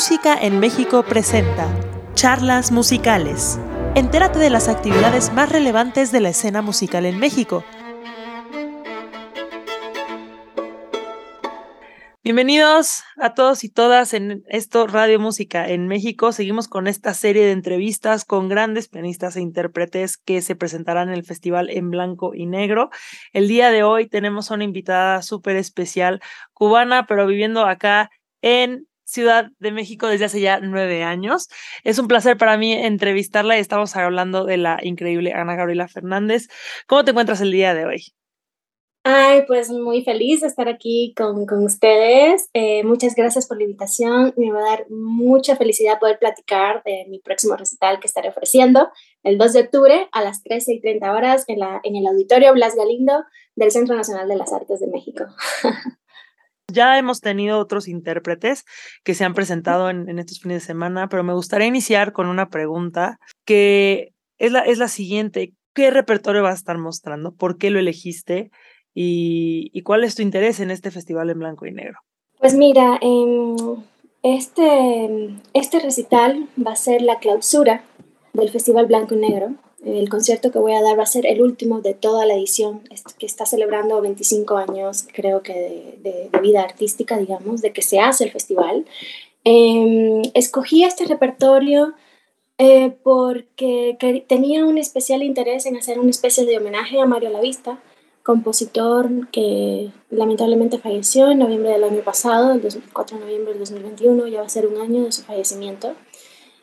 Música en México presenta Charlas Musicales. Entérate de las actividades más relevantes de la escena musical en México. Bienvenidos a todos y todas en esto Radio Música en México. Seguimos con esta serie de entrevistas con grandes pianistas e intérpretes que se presentarán en el festival en blanco y negro. El día de hoy tenemos una invitada súper especial, cubana, pero viviendo acá en Ciudad de México desde hace ya nueve años. Es un placer para mí entrevistarla y estamos hablando de la increíble Ana Gabriela Fernández. ¿Cómo te encuentras el día de hoy? Ay, pues muy feliz de estar aquí con, con ustedes. Eh, muchas gracias por la invitación. Me va a dar mucha felicidad poder platicar de mi próximo recital que estaré ofreciendo el 2 de octubre a las 13 y 30 horas en, la, en el Auditorio Blas Galindo del Centro Nacional de las Artes de México. Ya hemos tenido otros intérpretes que se han presentado en, estos fines de semana, pero me gustaría iniciar con una pregunta que es la, es la siguiente. ¿Qué repertorio vas a estar mostrando? ¿Por qué lo elegiste? ¿Y, cuál es tu interés en este festival en blanco y negro? Pues mira, em, este, este recital va a ser la clausura del Festival Blanco y Negro el concierto que voy a dar va a ser el último de toda la edición, que está celebrando 25 años, creo que de, vida artística, digamos, de que se hace el festival. Em, escogí este repertorio eh, porque tenía un especial interés en hacer una especie de homenaje a Mario Lavista, compositor que lamentablemente falleció en noviembre del año pasado, el 4 de noviembre del 2021, ya va a ser un año de su fallecimiento.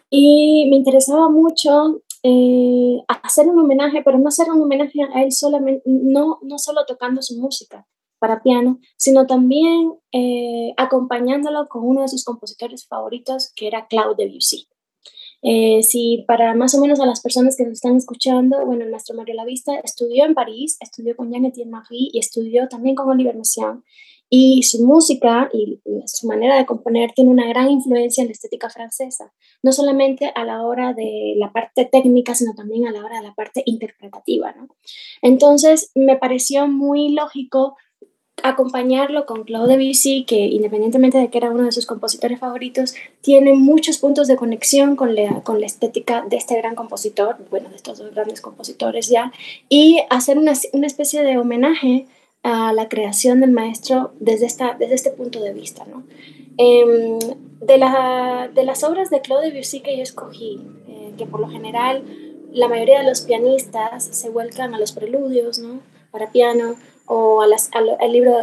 Y me interesaba mucho eh, hacer un homenaje, pero no hacer un homenaje a él solamente, no, no solo tocando su música para piano, sino también eh, acompañándolo con uno de sus compositores favoritos, que era Claude Debussy. Eh, si para más o menos a las personas que nos están escuchando, bueno, el maestro Mario Lavista estudió en París, estudió con Jean-Étienne Marie y estudió también con Oliver Messiaen. Y su música y su manera de componer tiene una gran influencia en la estética francesa, no solamente a la hora de la parte técnica, sino también a la hora de la parte interpretativa. ¿no? Entonces, me pareció muy lógico acompañarlo con Claude Debussy, que independientemente de que era uno de sus compositores favoritos, tiene muchos puntos de conexión con la, con la estética de este gran compositor, bueno, de estos dos grandes compositores ya, y hacer una, una especie de homenaje a la creación del maestro desde, esta, desde este punto de vista. ¿no? Em, de, la, de, las obras de Claude Debussy que yo escogí, eh, que por lo general la mayoría de los pianistas se vuelcan a los preludios ¿no? para piano o a las, al, libro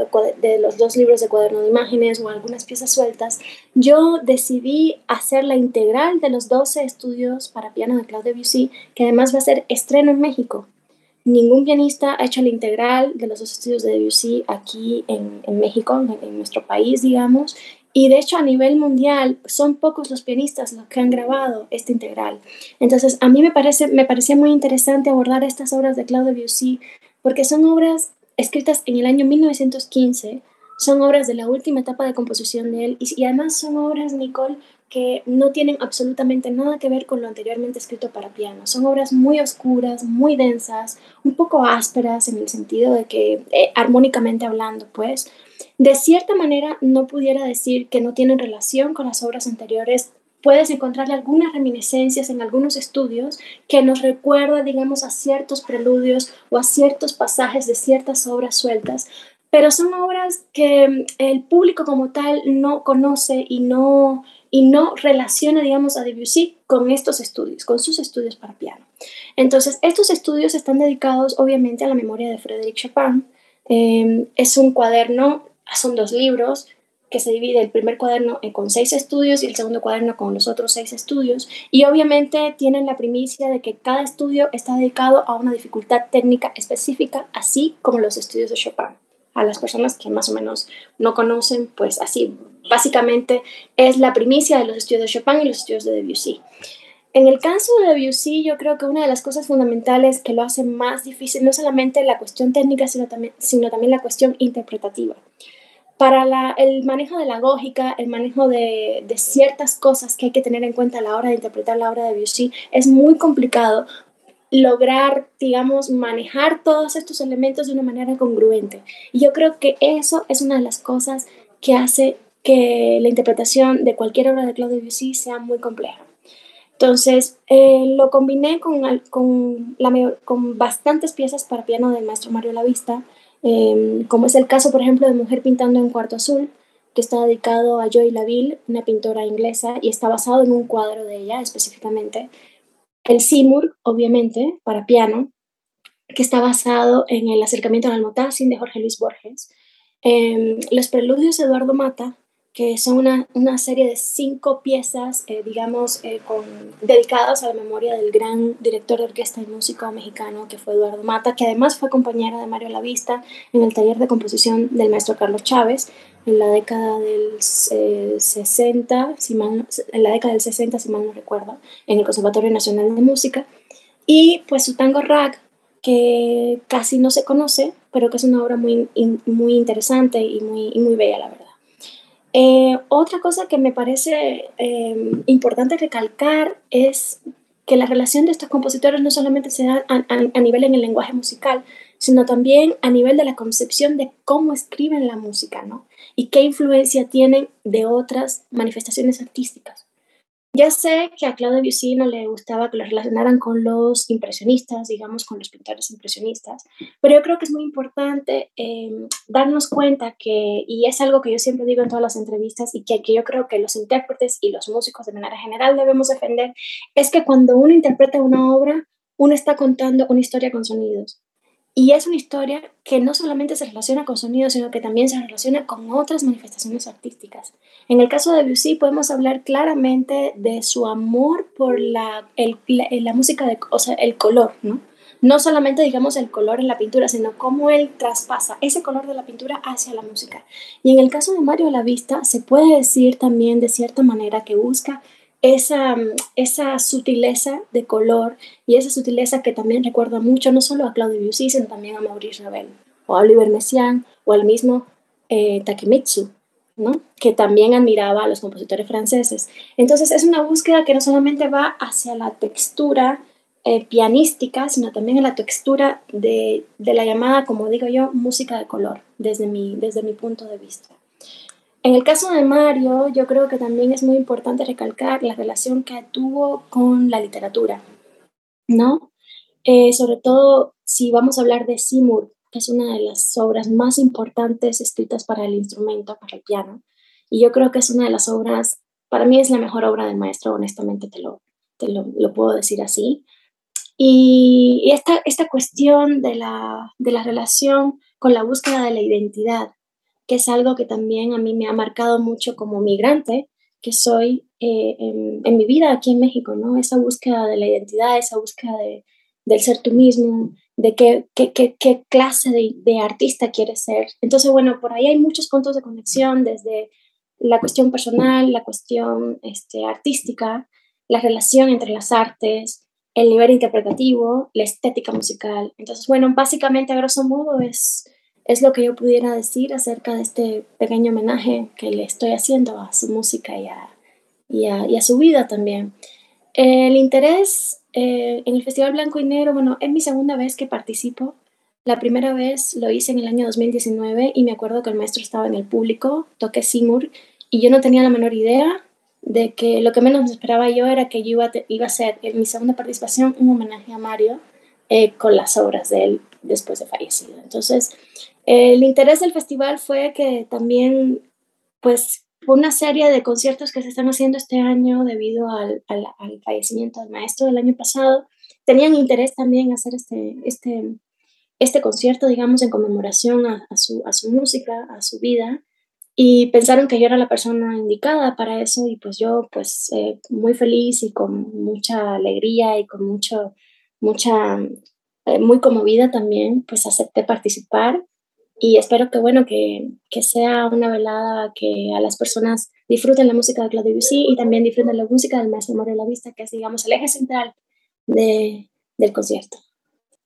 de, los dos libros de cuaderno de imágenes o algunas piezas sueltas, yo decidí hacer la integral de los 12 estudios para piano de Claude Debussy, que además va a ser estreno en México. Ningún pianista ha hecho la integral de los dos estudios de Debussy aquí en, en México, en, nuestro país, digamos. Y de hecho a nivel mundial son pocos los pianistas los que han grabado esta integral. Entonces a mí me, parece, me parecía muy interesante abordar estas obras de Claude Debussy porque son obras escritas en el año 1915, son obras de la última etapa de composición de él y, y además son obras, Nicole, que no tienen absolutamente nada que ver con lo anteriormente escrito para piano. Son obras muy oscuras, muy densas, un poco ásperas en el sentido de que, eh, armónicamente hablando, pues, de cierta manera no pudiera decir que no tienen relación con las obras anteriores. Puedes encontrarle algunas reminiscencias en algunos estudios que nos recuerda, digamos, a ciertos preludios o a ciertos pasajes de ciertas obras sueltas, pero son obras que el público como tal no conoce y no, y no relaciona, digamos, a Debussy con estos estudios, con sus estudios para piano. Entonces, estos estudios están dedicados, obviamente, a la memoria de Frédéric Chopin. Em, es un cuaderno, son dos libros, que se divide el primer cuaderno con seis estudios y el segundo cuaderno con los otros seis estudios. Y obviamente tienen la primicia de que cada estudio está dedicado a una dificultad técnica específica, así como los estudios de Chopin a las personas que más o menos no conocen, pues así, básicamente es la primicia de los estudios de Chopin y los estudios de Debussy. En el caso de Debussy, yo creo que una de las cosas fundamentales que lo hace más difícil no solamente la cuestión técnica, sino también, sino también la cuestión interpretativa. Para el manejo de la lógica, el manejo de, de, ciertas cosas que hay que tener en cuenta a la hora de interpretar la obra de Debussy es muy complicado lograr, digamos, manejar todos estos elementos de una manera congruente. Y yo creo que eso es una de las cosas que hace que la interpretación de cualquier obra de Claude Debussy sea muy compleja. Entonces, eh, lo combiné con, con, la, con, bastantes piezas para piano del maestro Mario Lavista, eh, como es el caso, por ejemplo, de Mujer pintando en cuarto azul, que está dedicado a Joy Laville, una pintora inglesa, y está basado en un cuadro de ella específicamente. El Seymour, obviamente, para piano, que está basado en el acercamiento al Almotazin de Jorge Luis Borges. Eh, los preludios de Eduardo Mata, que son una, una serie de cinco piezas, eh, digamos, eh, con, dedicadas a la memoria del gran director de orquesta y músico mexicano que fue Eduardo Mata, que además fue compañera de Mario Lavista en el taller de composición del maestro Carlos Chávez en la década del 60, eh, si mal, en la década del 60, si mal no recuerdo, en el Conservatorio Nacional de Música. Y pues su tango rag, que casi no se conoce, pero que es una obra muy, muy interesante y muy, y muy bella, la verdad. Eh, otra cosa que me parece em, importante recalcar es que la relación de estos compositores no solamente se da a, nivel en el lenguaje musical, sino también a nivel de la concepción de cómo escriben la música, ¿no? Y qué influencia tienen de otras manifestaciones artísticas. Ya sé que a Claude Debussy no le gustaba que lo relacionaran con los impresionistas, digamos, con los pintores impresionistas, pero yo creo que es muy importante em, darnos cuenta que, y es algo que yo siempre digo en todas las entrevistas y que, que yo creo que los intérpretes y los músicos de manera general debemos defender, es que cuando uno interpreta una obra, uno está contando una historia con sonidos. Y es una historia que no solamente se relaciona con sonidos, sino que también se relaciona con otras manifestaciones artísticas. En el caso de Debussy podemos hablar claramente de su amor por la, la, música, de, o sea, el color, ¿no? No solamente, digamos, el color en la pintura, sino cómo él traspasa ese color de la pintura hacia la música. Y en el caso de Mario La Vista, se puede decir también de cierta manera que busca esa, esa sutileza de color y esa sutileza que también recuerda mucho no solo a Claudio Debussy, sino también a Maurice Ravel o a Oliver Messiaen o al mismo eh, Takemitsu, ¿no? que también admiraba a los compositores franceses. Entonces es una búsqueda que no solamente va hacia la textura eh, pianística, sino también a la textura de, de, la llamada, como digo yo, música de color, desde mi, desde mi punto de vista. En el caso de Mario, yo creo que también es muy importante recalcar la relación que tuvo con la literatura, ¿no? Eh, sobre todo si vamos a hablar de Seymour, que es una de las obras más importantes escritas para el instrumento, para el piano, y yo creo que es una de las obras, para mí es la mejor obra del maestro, honestamente te lo, te lo, lo puedo decir así. Y, esta, esta cuestión de la, de la relación con la búsqueda de la identidad, que es algo que también a mí me ha marcado mucho como migrante que soy eh, en, mi vida aquí en México, ¿no? Esa búsqueda de la identidad, esa búsqueda de, del ser tú mismo, de qué, qué, qué, qué clase de, de, artista quieres ser. Entonces, bueno, por ahí hay muchos puntos de conexión desde la cuestión personal, la cuestión este, artística, la relación entre las artes, el nivel interpretativo, la estética musical. Entonces, bueno, básicamente a grosso modo es es lo que yo pudiera decir acerca de este pequeño homenaje que le estoy haciendo a su música y a, y a, su vida también. El interés eh, en el Festival Blanco y Negro, bueno, es mi segunda vez que participo. La primera vez lo hice en el año 2019 y me acuerdo que el maestro estaba en el público, toqué Seymour, y yo no tenía la menor idea de que lo que menos esperaba yo era que yo iba a, iba a hacer en mi segunda participación un homenaje a Mario eh, con las obras de él después de fallecido. Entonces, el interés del festival fue que también, pues, una serie de conciertos que se están haciendo este año debido al, al, fallecimiento del maestro del año pasado, tenían interés también hacer este, este, este concierto, digamos, en conmemoración a, su, a su música, a su vida, y pensaron que yo era la persona indicada para eso, y pues yo, pues, eh, muy feliz y con mucha alegría y con mucho, mucha, eh, muy conmovida también, pues acepté participar y espero que, bueno, que, que, sea una velada que a las personas disfruten la música de Claudio Debussy y también disfruten la música del maestro Mario La Vista, que es, digamos, el eje central de, del concierto.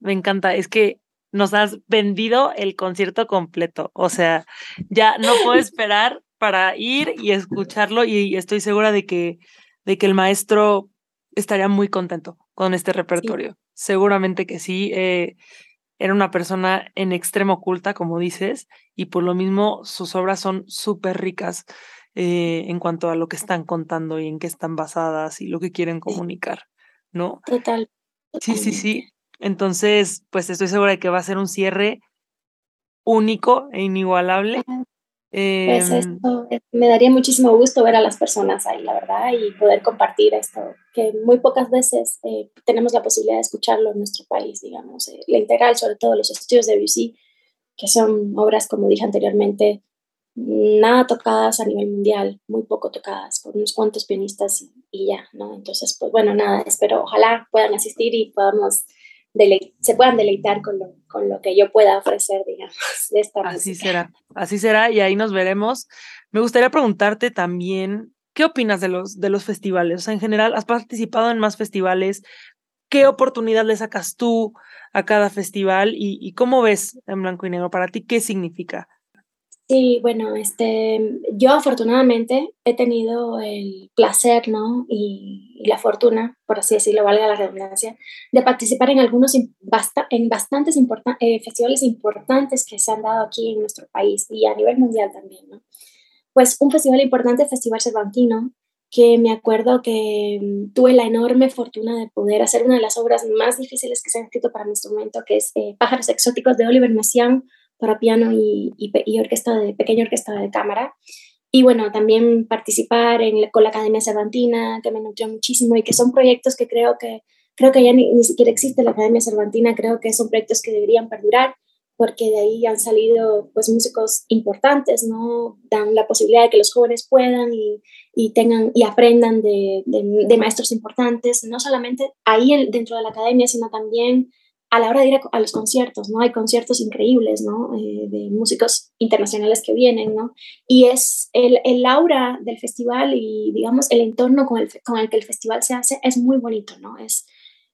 Me encanta, es que nos has vendido el concierto completo, o sea, ya no puedo esperar para ir y escucharlo y estoy segura de que, de que el maestro estaría muy contento con este repertorio. Seguramente que sí. Eh, era una persona en extremo culta, como dices, y por lo mismo sus obras son súper ricas. eh, en cuanto a lo que están contando y en qué están basadas y lo que quieren comunicar, ¿no? Total. Sí, sí, sí. Entonces, pues estoy segura de que va a ser un cierre único e inigualable. Pues em, esto, me daría muchísimo gusto ver a las personas ahí, la verdad, y poder compartir esto, que muy pocas veces eh, tenemos la posibilidad de escucharlo en nuestro país, digamos. Eh, la integral, sobre todo los estudios de BC, que son obras, como dije anteriormente, nada tocadas a nivel mundial, muy poco tocadas por unos cuantos pianistas y, ya, ¿no? Entonces, pues bueno, nada, espero, ojalá puedan asistir y podamos se puedan deleitar con lo, con lo que yo pueda ofrecer, digamos, de esta Así será, así será y ahí nos veremos. Me gustaría preguntarte también, ¿qué opinas de los, de los festivales? O sea, en general, ¿has participado en más festivales? ¿Qué oportunidad le sacas tú a cada festival y, y cómo ves en blanco y negro? Para ti, ¿qué significa? Sí, bueno, este, yo afortunadamente he tenido el placer, ¿no? Y, la fortuna, por así decirlo, valga la redundancia, de participar en algunos, en bastantes eh, festivales importantes que se han dado aquí en nuestro país y a nivel mundial también, ¿no? Pues un festival importante, el Festival Cervantino, que me acuerdo que mm, tuve la enorme fortuna de poder hacer una de las obras más difíciles que se han escrito para mi instrumento, que es eh, Pájaros Exóticos de Oliver Messiaen, para piano y, y, orquesta de, pequeña orquesta de cámara. Y bueno, también participar en, con la Academia Cervantina, que me nutrió muchísimo y que son proyectos que creo que, creo que ya ni, siquiera existe la Academia Cervantina, creo que son proyectos que deberían perdurar porque de ahí han salido pues músicos importantes, ¿no? Dan la posibilidad de que los jóvenes puedan y, y tengan y aprendan de, de, de, maestros importantes, no solamente ahí dentro de la academia, sino también a la hora de ir a, los conciertos, ¿no? Hay conciertos increíbles, ¿no? Eh, de músicos internacionales que vienen, ¿no? Y es el, el aura del festival y, digamos, el entorno con el, con el que el festival se hace es muy bonito, ¿no? Es,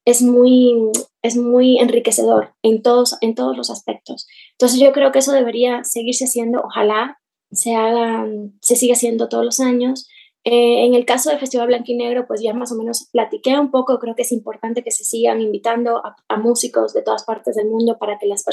es, muy, es muy enriquecedor en todos, en todos los aspectos. Entonces yo creo que eso debería seguirse haciendo, ojalá se haga, se siga haciendo todos los años eh, en el caso del Festival Blanco y Negro, pues ya más o menos platiqué un poco, creo que es importante que se sigan invitando a, músicos de todas partes del mundo para que los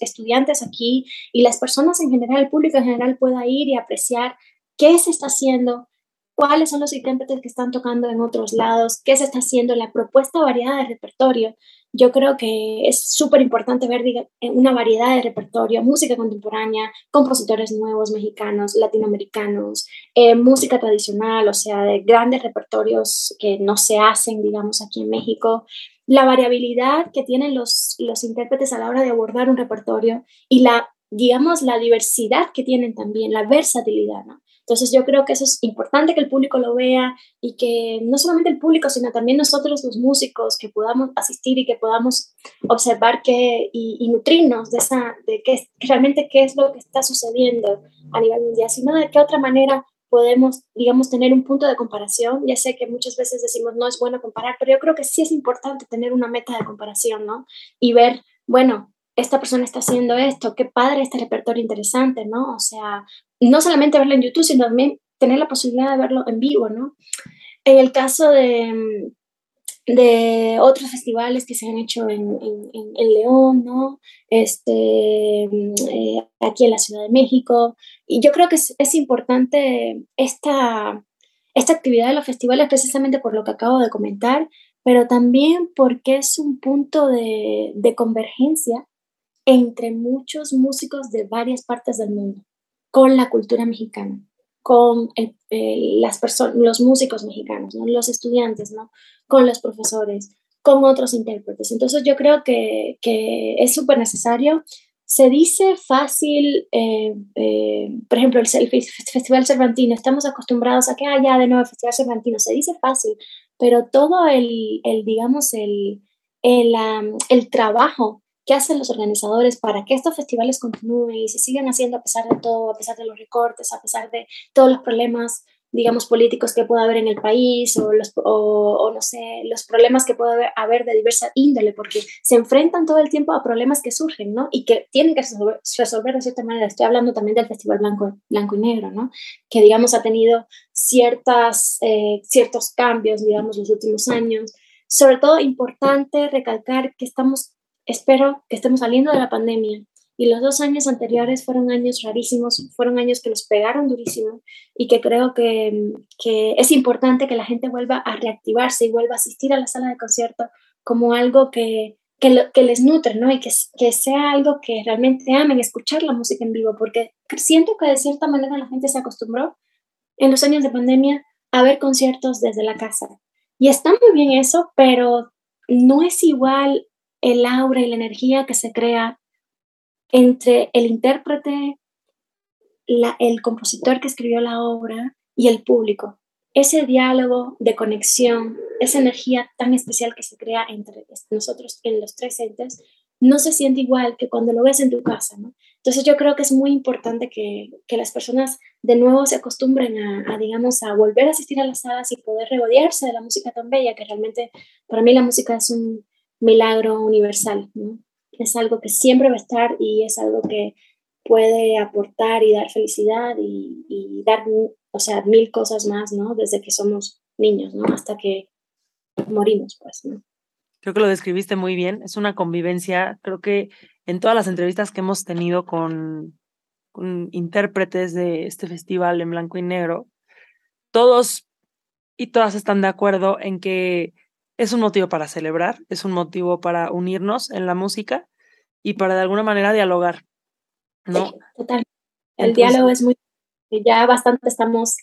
estudiantes aquí y las personas en general, el público en general pueda ir y apreciar qué se está haciendo, cuáles son los intérpretes que están tocando en otros lados, qué se está haciendo, la propuesta variada de repertorio yo creo que es súper importante ver eh, una variedad de repertorio, música contemporánea, compositores nuevos, mexicanos, latinoamericanos, eh, música tradicional, o sea, de grandes repertorios que no se hacen, digamos, aquí en México, la variabilidad que tienen los, los intérpretes a la hora de abordar un repertorio y la, digamos, la diversidad que tienen también, la versatilidad, ¿no? Entonces yo creo que eso es importante que el público lo vea y que no solamente el público, sino también nosotros los músicos que podamos asistir y que podamos observar que, y, nutrirnos de, esa, de qué, realmente qué es lo que está sucediendo a nivel mundial, sino de qué otra manera podemos, digamos, tener un punto de comparación. Ya sé que muchas veces decimos no es bueno comparar, pero yo creo que sí es importante tener una meta de comparación, ¿no? Y ver, bueno, esta persona está haciendo esto, qué padre este repertorio interesante, ¿no? O sea, no solamente verlo en YouTube, sino también tener la posibilidad de verlo en vivo, ¿no? En el caso de, de otros festivales que se han hecho en, en, León, ¿no? Este, eh, aquí en la Ciudad de México. Y yo creo que es, es, importante esta, esta actividad de los festivales precisamente por lo que acabo de comentar, pero también porque es un punto de, de convergencia entre muchos músicos de varias partes del mundo, con la cultura mexicana, con las personas, los músicos mexicanos, ¿no? los estudiantes, ¿no? con los profesores, con otros intérpretes. Entonces yo creo que, que es súper necesario. Se dice fácil, eh, eh, por ejemplo, el, Festival Cervantino, estamos acostumbrados a que haya de nuevo el Festival Cervantino, se dice fácil, pero todo el, el digamos, el, el, el trabajo qué hacen los organizadores para que estos festivales continúen y se sigan haciendo a pesar de todo, a pesar de los recortes, a pesar de todos los problemas, digamos, políticos que pueda haber en el país o, los, o, no sé, los problemas que pueda haber, de diversa índole, porque se enfrentan todo el tiempo a problemas que surgen, ¿no? Y que tienen que resolver, de cierta manera. Estoy hablando también del Festival Blanco, Blanco y Negro, ¿no? Que, digamos, ha tenido ciertas, eh, ciertos cambios, digamos, los últimos años. Sobre todo, importante recalcar que estamos espero que estemos saliendo de la pandemia y los dos años anteriores fueron años rarísimos, fueron años que nos pegaron durísimo y que creo que, que es importante que la gente vuelva a reactivarse y vuelva a asistir a la sala de concierto como algo que, que, que les nutre, ¿no? Y que, que sea algo que realmente amen, escuchar la música en vivo, porque siento que de cierta manera la gente se acostumbró en los años de pandemia a ver conciertos desde la casa. Y está muy bien eso, pero no es igual el aura y la energía que se crea entre el intérprete, el compositor que escribió la obra y el público. Ese diálogo de conexión, esa energía tan especial que se crea entre nosotros en los tres entes, no se siente igual que cuando lo ves en tu casa, Entonces yo creo que es muy importante que, las personas de nuevo se acostumbren a, digamos, a volver a asistir a las salas y poder regodearse de la música tan bella, que realmente para mí la música es un milagro universal, ¿no? es algo que siempre va a estar y es algo que puede aportar y dar felicidad y, dar, o sea, mil cosas más, ¿no? Desde que somos niños, ¿no? Hasta que morimos, pues, ¿no? Creo que lo describiste muy bien. Es una convivencia. Creo que en todas las entrevistas que hemos tenido con intérpretes de este festival en blanco y negro, todos y todas están de acuerdo en que es un motivo para celebrar, es un motivo para unirnos en la música y para de alguna manera dialogar, ¿no? total. El diálogo es muy, ya bastante estamos,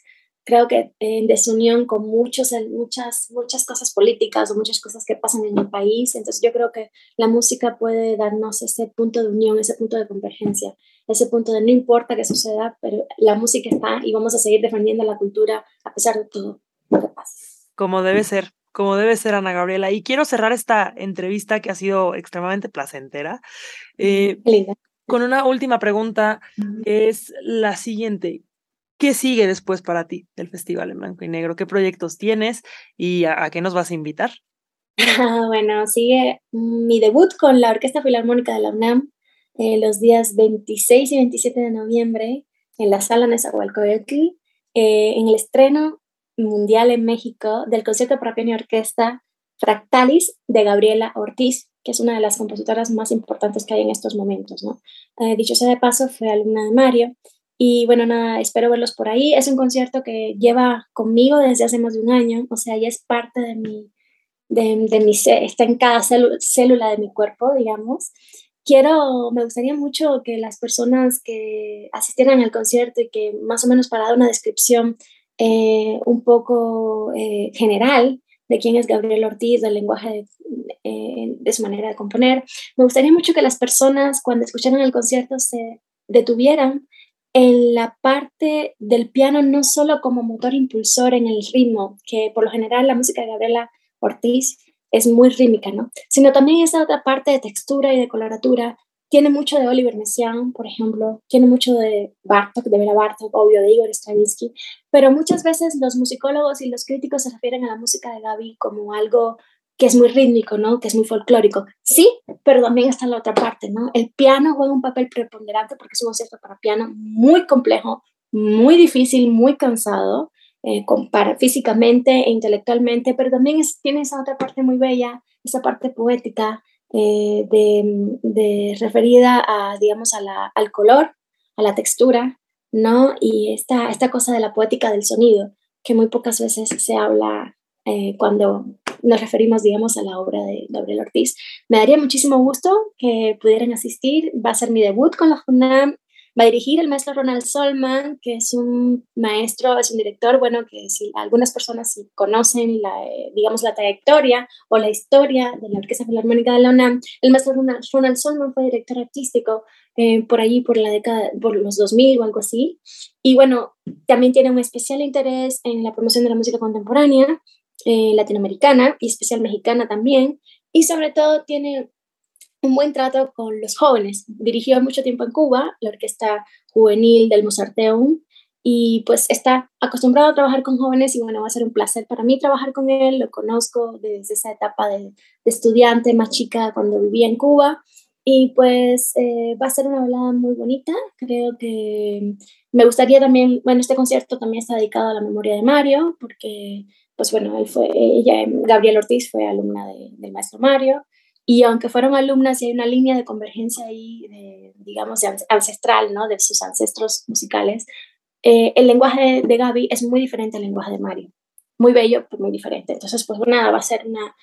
creo que en desunión con muchos, muchas, muchas cosas políticas o muchas cosas que pasan en el país, entonces yo creo que la música puede darnos ese punto de unión, ese punto de convergencia, ese punto de no importa qué suceda, pero la música está y vamos a seguir defendiendo la cultura a pesar de todo lo que pase. Como debe ser como debe ser Ana Gabriela. Y quiero cerrar esta entrevista que ha sido extremadamente placentera eh, con una última pregunta, que es la siguiente. ¿Qué sigue después para ti del Festival en Blanco y Negro? ¿Qué proyectos tienes y a, qué nos vas a invitar? bueno, sigue mi debut con la Orquesta Filarmónica de la UNAM eh, los días 26 y 27 de noviembre en la Sala Nezahualcóyotl. Eh, en el estreno mundial en México del concierto para piano y orquesta Fractalis de Gabriela Ortiz, que es una de las compositoras más importantes que hay en estos momentos. ¿no? Eh, dicho sea de paso, fue alumna de Mario. Y bueno, nada, espero verlos por ahí. Es un concierto que lleva conmigo desde hace más de un año, o sea, ya es parte de mi, de, de mi está en cada célula de mi cuerpo, digamos. Quiero, me gustaría mucho que las personas que asistieran al concierto y que más o menos para dar una descripción eh, un poco eh, general de quién es Gabriel Ortiz, del lenguaje eh, de, su manera de componer. Me gustaría mucho que las personas cuando escucharan el concierto se detuvieran en la parte del piano no solo como motor impulsor en el ritmo, que por lo general la música de Gabriela Ortiz es muy rítmica, ¿no? Sino también esa otra parte de textura y de coloratura tiene mucho de Oliver Messiaen, por ejemplo, tiene mucho de Bartok, de Vera Bartok, obvio, de Igor Stravinsky, pero muchas veces los musicólogos y los críticos se refieren a la música de Gaby como algo que es muy rítmico, ¿no? Que es muy folclórico. Sí, pero también está la otra parte, ¿no? El piano juega un papel preponderante porque es un concierto para piano muy complejo, muy difícil, muy cansado, eh, para, físicamente e intelectualmente, pero también tiene esa otra parte muy bella, esa parte poética, eh, de, referida a, digamos, a la, al color, a la textura, ¿no? Y esta, esta cosa de la poética del sonido, que muy pocas veces se habla eh, cuando nos referimos, digamos, a la obra de Gabriel Ortiz. Me daría muchísimo gusto que pudieran asistir. Va a ser mi debut con la FUNAM va a dirigir el maestro Ronald Solman, que es un maestro, es un director, bueno, que si algunas personas si conocen la, eh, digamos, la trayectoria o la historia de la Orquesta Filarmónica de la UNAM, el maestro Ronald, Solman fue director artístico eh, por allí, por la década, por los 2000 o algo así. Y bueno, también tiene un especial interés en la promoción de la música contemporánea eh, latinoamericana y especial mexicana también. Y sobre todo tiene un buen trato con los jóvenes. Dirigió mucho tiempo en Cuba, la orquesta juvenil del Mozarteum, y pues está acostumbrado a trabajar con jóvenes y bueno, va a ser un placer para mí trabajar con él. Lo conozco desde esa etapa de, estudiante más chica cuando vivía en Cuba. Y pues eh, va a ser una velada muy bonita. Creo que me gustaría también, bueno, este concierto también está dedicado a la memoria de Mario, porque pues bueno, él fue, ella, Gabriel Ortiz fue alumna del maestro Mario Y aunque fueron alumnas y hay una línea de convergencia ahí, de, digamos, ancestral, ¿no? De sus ancestros musicales, eh, el lenguaje de Gaby es muy diferente al lenguaje de Mario. Muy bello, pero muy diferente. Entonces, pues nada, va a ser una,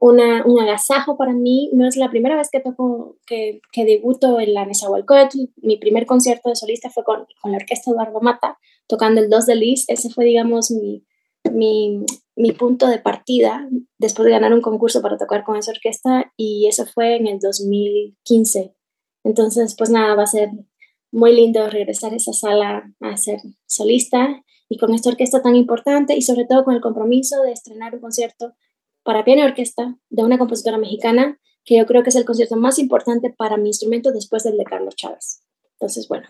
una, un agasajo para mí. No es la primera vez que toco, que, que debuto en la Nezahualcóyotl. Mi primer concierto de solista fue con, con la orquesta Eduardo Mata, tocando el 2 de Lis. Ese fue, digamos, mi, mi, mi, punto de partida después de ganar un concurso para tocar con esa orquesta y eso fue en el 2015. Entonces, pues nada, va a ser muy lindo regresar a esa sala a ser solista y con esta orquesta tan importante y sobre todo con el compromiso de estrenar un concierto para piano y orquesta de una compositora mexicana que yo creo que es el concierto más importante para mi instrumento después del de Carlos Chávez. Entonces, bueno.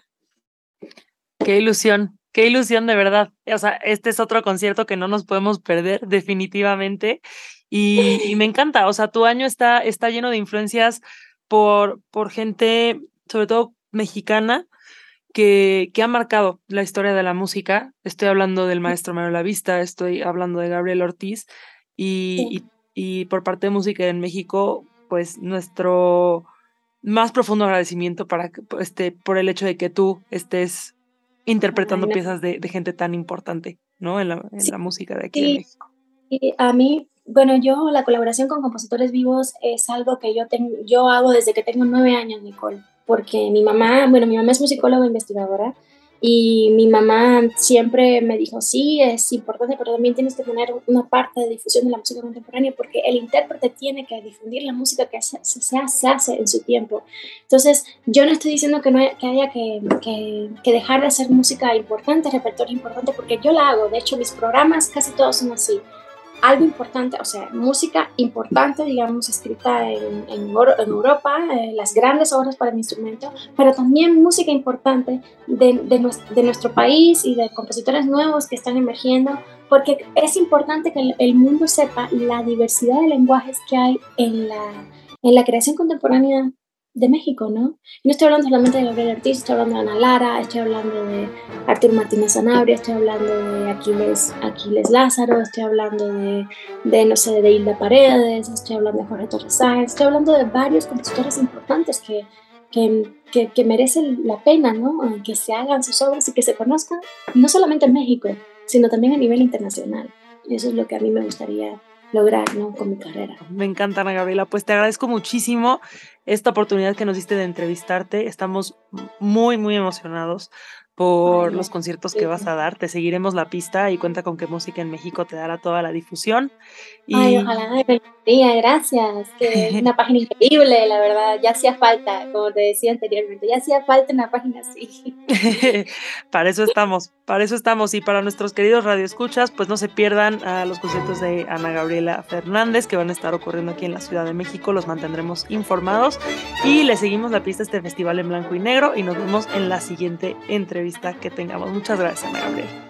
Qué ilusión, qué ilusión de verdad. O sea, este es otro concierto que no nos podemos perder definitivamente y, me encanta. O sea, tu año está, está lleno de influencias por, por gente, sobre todo mexicana, que, que, ha marcado la historia de la música. Estoy hablando del maestro Mario Lavista, estoy hablando de Gabriel Ortiz y, y, por parte de música en México, pues nuestro más profundo agradecimiento para, este, por el hecho de que tú estés interpretando piezas de, de, gente tan importante, ¿no? En la, en la música de aquí en México. Y a mí, bueno, yo la colaboración con compositores vivos es algo que yo, tengo, yo hago desde que tengo nueve años, Nicole, porque mi mamá, bueno, mi mamá es musicóloga investigadora y mi mamá siempre me dijo, sí, es importante, pero también tienes que tener una parte de difusión de la música contemporánea porque el intérprete tiene que difundir la música que se, se, hace en su tiempo. Entonces, yo no estoy diciendo que, no que haya que, que, que, dejar de hacer música importante, repertorio importante, porque yo la hago. De hecho, mis programas casi todos son así algo importante, o sea, música importante, digamos, escrita en, en, Europa, eh, las grandes obras para el instrumento, pero también música importante de, de, nuestro, país y de compositores nuevos que están emergiendo, porque es importante que el, mundo sepa la diversidad de lenguajes que hay en la, en la creación contemporánea de México, ¿no? no estoy hablando solamente de Gabriel Ortiz, estoy hablando de Ana Lara, estoy hablando de Arturo Martínez Sanabria, estoy hablando de Aquiles, Aquiles Lázaro, estoy hablando de, de, no sé, de Hilda Paredes, estoy hablando de Jorge Torres Sáenz, estoy hablando de varios compositores importantes que, que, que, merecen la pena, ¿no? Que se hagan sus obras y que se conozcan, no solamente en México, sino también a nivel internacional. Eso es lo que a mí me gustaría lograr con mi carrera. Me encanta, Ana Gabriela. Pues te agradezco muchísimo esta oportunidad que nos diste de entrevistarte. Estamos muy, muy emocionados por los conciertos que vas a dar. Te seguiremos la pista y cuenta con que Música en México te dará toda la difusión. Y... Ay, ojalá me día, gracias. Que es una página increíble, la verdad. Ya hacía falta, como te decía anteriormente, ya hacía falta una página así. para eso estamos, para eso estamos. Y para nuestros queridos radioescuchas, pues no se pierdan a los conciertos de Ana Gabriela Fernández que van a estar ocurriendo aquí en la Ciudad de México. Los mantendremos informados y le seguimos la pista a este festival en blanco y negro y nos vemos en la siguiente entrevista que tengamos. Muchas gracias, Gabriela.